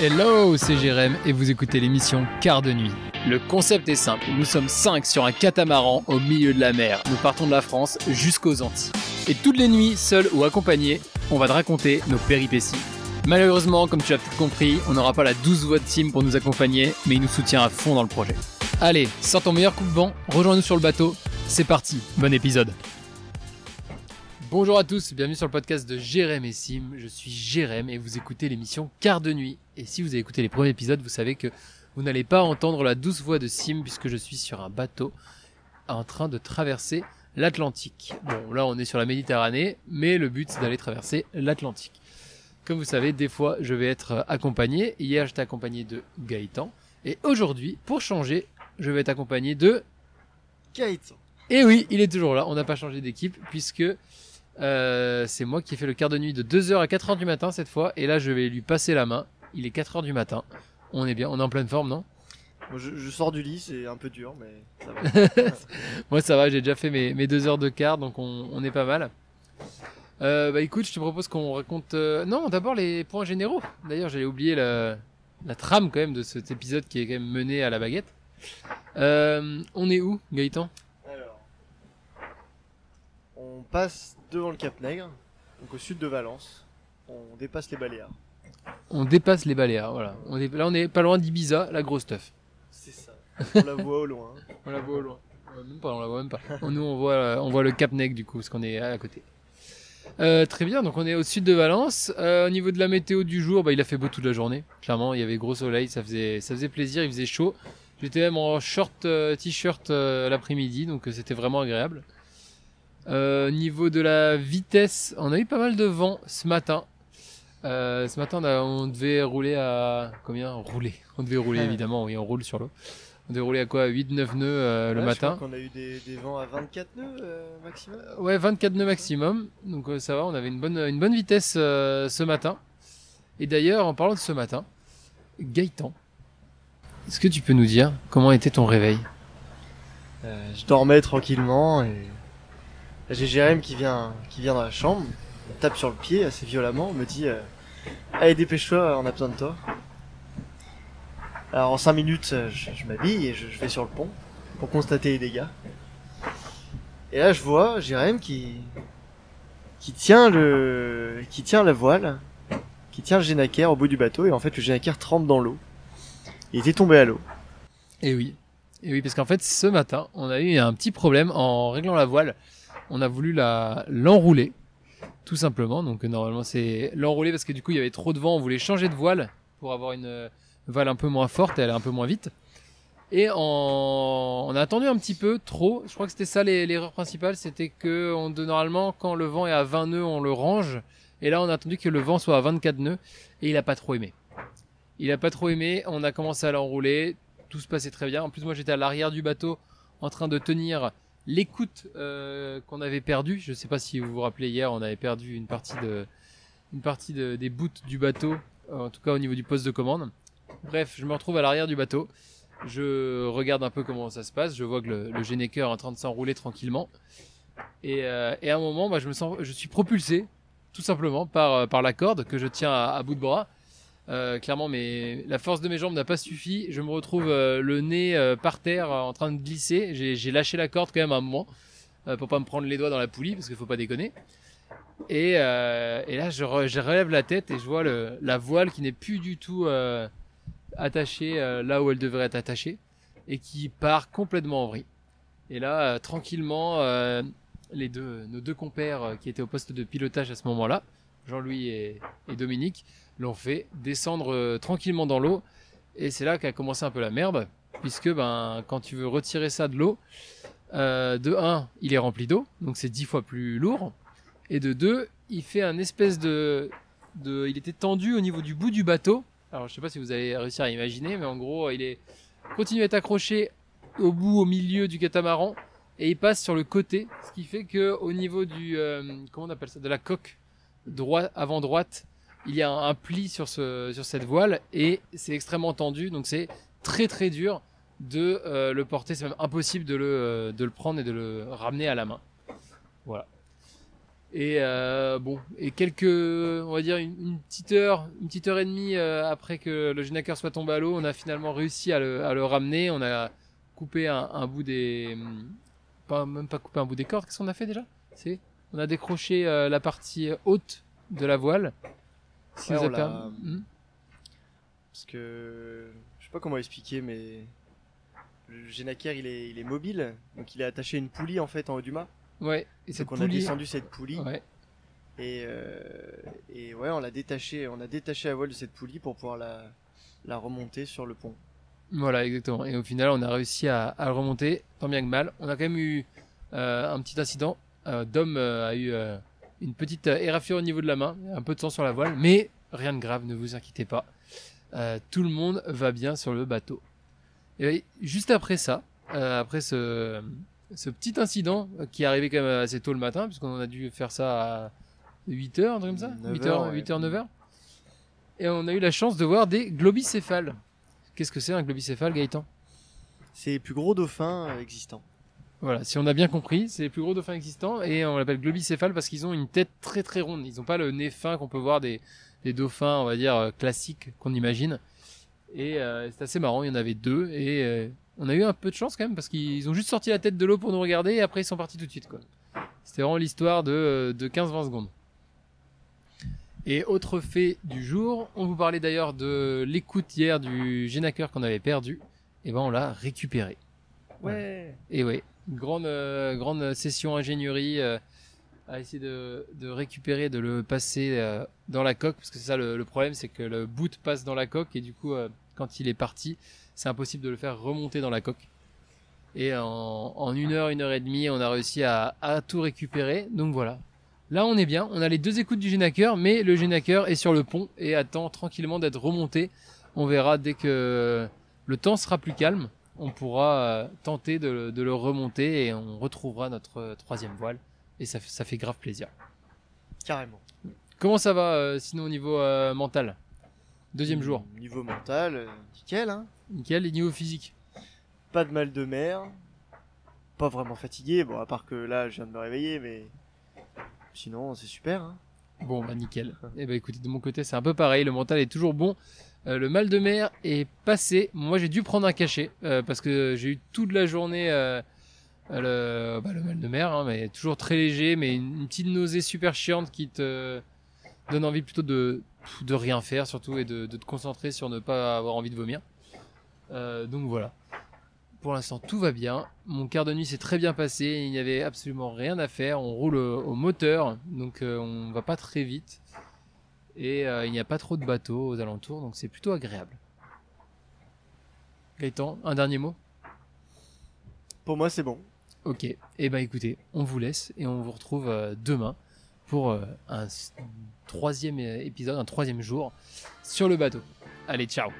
Hello, c'est Jérém et vous écoutez l'émission Quart de nuit. Le concept est simple, nous sommes 5 sur un catamaran au milieu de la mer. Nous partons de la France jusqu'aux Antilles. Et toutes les nuits, seuls ou accompagnés, on va te raconter nos péripéties. Malheureusement, comme tu as peut-être compris, on n'aura pas la douce voix de Tim pour nous accompagner, mais il nous soutient à fond dans le projet. Allez, sors ton meilleur coup de vent, rejoins-nous sur le bateau, c'est parti, bon épisode. Bonjour à tous, bienvenue sur le podcast de Jérém et Sim. Je suis Jérém et vous écoutez l'émission Quart de nuit. Et si vous avez écouté les premiers épisodes, vous savez que vous n'allez pas entendre la douce voix de Sim puisque je suis sur un bateau en train de traverser l'Atlantique. Bon, là on est sur la Méditerranée, mais le but c'est d'aller traverser l'Atlantique. Comme vous savez, des fois je vais être accompagné. Hier j'étais accompagné de Gaëtan. Et aujourd'hui, pour changer, je vais être accompagné de... Gaëtan. Et oui, il est toujours là, on n'a pas changé d'équipe puisque euh, c'est moi qui ai fait le quart de nuit de 2h à 4h du matin cette fois. Et là, je vais lui passer la main. Il est 4h du matin. On est bien, on est en pleine forme, non? Moi, je, je sors du lit, c'est un peu dur, mais ça va. Moi, ça va, j'ai déjà fait mes, mes deux heures de quart, donc on, on est pas mal. Euh, bah écoute, je te propose qu'on raconte... euh, Non, d'abord les points généraux. D'ailleurs, j'allais oublier la, la trame quand même de cet épisode qui est quand même mené à la baguette. On est où, Gaëtan? Alors, on passe devant le Cap Nègre, donc au sud de Valence. On dépasse les Baléares. On dépasse les Baléares, voilà. On est, là, on est pas loin d'Ibiza, la grosse stuff. C'est ça. On la voit au loin. On la voit au loin. Même pas, on la voit même pas. Nous, on voit, euh, on voit le Cap Neg du coup, parce qu'on est à côté. Euh, très bien, donc on est au sud de Valence. Euh, au niveau de la météo du jour, bah, il a fait beau toute la journée. Clairement, il y avait gros soleil, ça faisait, ça faisait plaisir, il faisait chaud. J'étais même en short, euh, t-shirt l'après-midi, donc c'était vraiment agréable. Euh, niveau de la vitesse, on a eu pas mal de vent ce matin. Euh, ce matin, on, a- on devait rouler à combien? Rouler. On devait rouler évidemment, oui, on roule sur l'eau. On devait rouler à quoi? 8-9 nœuds euh, le Là, je matin. crois qu'on a eu des, des vents à 24 nœuds euh, maximum. Ouais, 24 nœuds maximum. Donc euh, ça va, on avait une bonne, une bonne vitesse euh, ce matin. Et d'ailleurs, en parlant de ce matin, Gaëtan, est-ce que tu peux nous dire comment était ton réveil? Euh, je dormais tranquillement et j'ai Jérém qui vient, qui vient dans la chambre, me tape sur le pied assez violemment, me dit euh, Allez, dépêche-toi, on a besoin de toi. Alors en 5 minutes, euh, je, m'habille et je, je vais sur le pont pour constater les dégâts. Et là, je vois Jérém qui qui tient le qui tient la voile, qui tient le génacaire au bout du bateau et en fait le génacaire trempe dans l'eau. Il était tombé à l'eau. Et oui. Et oui, parce qu'en fait, ce matin, on a eu un petit problème en réglant la voile. On a voulu la l'enrouler, tout simplement. Donc euh, normalement, c'est l'enrouler parce que du coup, il y avait trop de vent. On voulait changer de voile pour avoir une euh, voile un peu moins forte et aller un peu moins vite. Et on a attendu un petit peu trop. Je crois que c'était ça l'erreur principale, c'était que on, normalement, quand le vent est à 20 nœuds, on le range. Et là, on a attendu que le vent soit à 24 nœuds et il a pas trop aimé. Il a pas trop aimé. On a commencé à l'enrouler tout se passait très bien. En plus, moi, j'étais à l'arrière du bateau en train de tenir l'écoute euh, qu'on avait perdue. Je sais pas si vous vous rappelez hier, on avait perdu une partie des bouts du bateau, euh, en tout cas au niveau du poste de commande. Bref, je me retrouve à l'arrière du bateau. Je regarde un peu comment ça se passe. Je vois que le, le est en train de s'enrouler tranquillement. Et, euh, à un moment, bah, je me sens, je suis propulsé tout simplement par, la corde que je tiens à bout de bras. Euh, clairement, mais la force de mes jambes n'a pas suffi. Je me retrouve euh, le nez euh, par terre en train de glisser. J'ai lâché la corde quand même à un moment euh, pour pas me prendre les doigts dans la poulie parce qu'il faut pas déconner. Et, là, je, re- je relève la tête et je vois la voile qui n'est plus du tout attachée là où elle devrait être attachée et qui part complètement en vrille. Et là, tranquillement, les deux, nos deux compères qui étaient au poste de pilotage à ce moment-là, Jean-Louis et Dominique, l'ont fait descendre euh, tranquillement dans l'eau. Et c'est là qu'a commencé un peu la merde, puisque ben, quand tu veux retirer ça de l'eau, euh, de 1, il est rempli d'eau, donc c'est 10 fois plus lourd. Et de 2, il fait un espèce de. Il était tendu au niveau du bout du bateau. Alors je sais pas si vous allez réussir à imaginer, mais en gros, il est continue à être accroché au bout, au milieu du catamaran, et il passe sur le côté, ce qui fait que au niveau du. euh, comment on appelle ça De la coque droite, avant droite, il y a un, pli sur, ce, sur cette voile et c'est extrêmement tendu, donc c'est très très dur de euh, le porter, c'est même impossible de le, euh, de le prendre et de le ramener à la main. Voilà. Et euh, bon, et quelques, on va dire une, petite heure, une petite heure et demie après que le Genaker soit tombé à l'eau, on a finalement réussi à le, à le ramener. On a coupé un, bout des, pas même pas coupé un bout des cordes. Qu'est-ce qu'on a fait déjà? C'est, on a décroché la partie haute de la voile. Si Ouais, vous Hmm Parce que je sais pas comment expliquer, mais le Genaker il est, il est mobile, donc il est attaché à une poulie en fait en haut du mât. Ouais. Et cette Donc on a descendu cette poulie Ouais. et euh, et ouais on l'a détaché, on a détaché la voile de cette poulie pour pouvoir la la remonter sur le pont. Voilà, exactement. Et au final, on a réussi à, à le remonter, tant bien que mal. On a quand même eu euh, un petit incident. Euh, Dom a eu une petite euh, éraflure au niveau de la main, un peu de sang sur la voile, mais rien de grave, ne vous inquiétez pas. Euh, tout le monde va bien sur le bateau. Et juste après ça, euh, après ce, ce petit incident qui est arrivé quand même assez tôt le matin, puisqu'on a dû faire ça à 8h, un truc comme ça 9 8h, heures, ouais. 8h, 9h. Et on a eu la chance de voir des globicéphales. Qu'est-ce que c'est un globicéphale, Gaëtan? C'est les plus gros dauphins existants. Voilà, si on a bien compris, c'est les plus gros dauphins existants et on l'appelle globicéphales parce qu'ils ont une tête très très ronde. Ils n'ont pas le nez fin qu'on peut voir des, des dauphins, on va dire, euh, classiques qu'on imagine. Et euh, c'est assez marrant, il y en avait deux et euh, on a eu un peu de chance quand même parce qu'ils ont juste sorti la tête de l'eau pour nous regarder et après ils sont partis tout de suite. quoi. C'était vraiment l'histoire de, euh, de 15-20 secondes. Et autre fait du jour, on vous parlait d'ailleurs de l'écoute hier du Genaker qu'on avait perdu. Et ben on l'a récupéré. Ouais. Et oui, grande euh, grande session ingénierie euh, à essayer de, récupérer, de le passer euh, dans la coque, parce que c'est ça le, problème, c'est que le boot passe dans la coque et du coup, quand il est parti, c'est impossible de le faire remonter dans la coque. Et en, une heure, une heure et demie, on a réussi à, tout récupérer. Donc voilà. Là, on est bien. On a les deux écoutes du Genaker, mais le Genaker est sur le pont et attend tranquillement d'être remonté. On verra dès que le temps sera plus calme on pourra euh, tenter de, le- de le remonter et on retrouvera notre euh, troisième voile. Et ça, fait- ça fait grave plaisir. Carrément. Comment ça va euh, sinon au niveau mental? Deuxième jour. Niveau mental, nickel hein. Nickel. Et niveau physique? Pas de mal de mer. Pas vraiment fatigué, bon à part que là je viens de me réveiller, mais sinon c'est super hein. Bon, bah nickel. Et bah écoutez, de mon côté, c'est un peu pareil. Le mental est toujours bon. Euh, le mal de mer est passé. Moi, j'ai dû prendre un cachet euh, parce que j'ai eu toute la journée euh, le, bah, le mal de mer, hein, mais toujours très léger, mais une, petite nausée super chiante qui te donne envie plutôt de rien faire surtout et de, de te concentrer sur ne pas avoir envie de vomir. Donc voilà. Pour l'instant, tout va bien. Mon quart de nuit s'est très bien passé. Il n'y avait absolument rien à faire. On roule au, moteur, donc on va pas très vite. Et euh, il n'y a pas trop de bateaux aux alentours, donc c'est plutôt agréable. Gaëtan, un dernier mot? Pour moi c'est bon. Ok. Eh ben écoutez, on vous laisse et on vous retrouve euh, demain pour euh, un troisième épisode, un troisième jour sur le bateau. Allez, ciao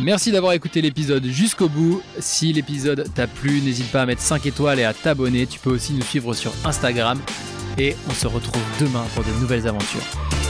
Merci d'avoir écouté l'épisode jusqu'au bout. Si l'épisode t'a plu, n'hésite pas à mettre 5 étoiles et à t'abonner. Tu peux aussi nous suivre sur Instagram. Et on se retrouve demain pour de nouvelles aventures.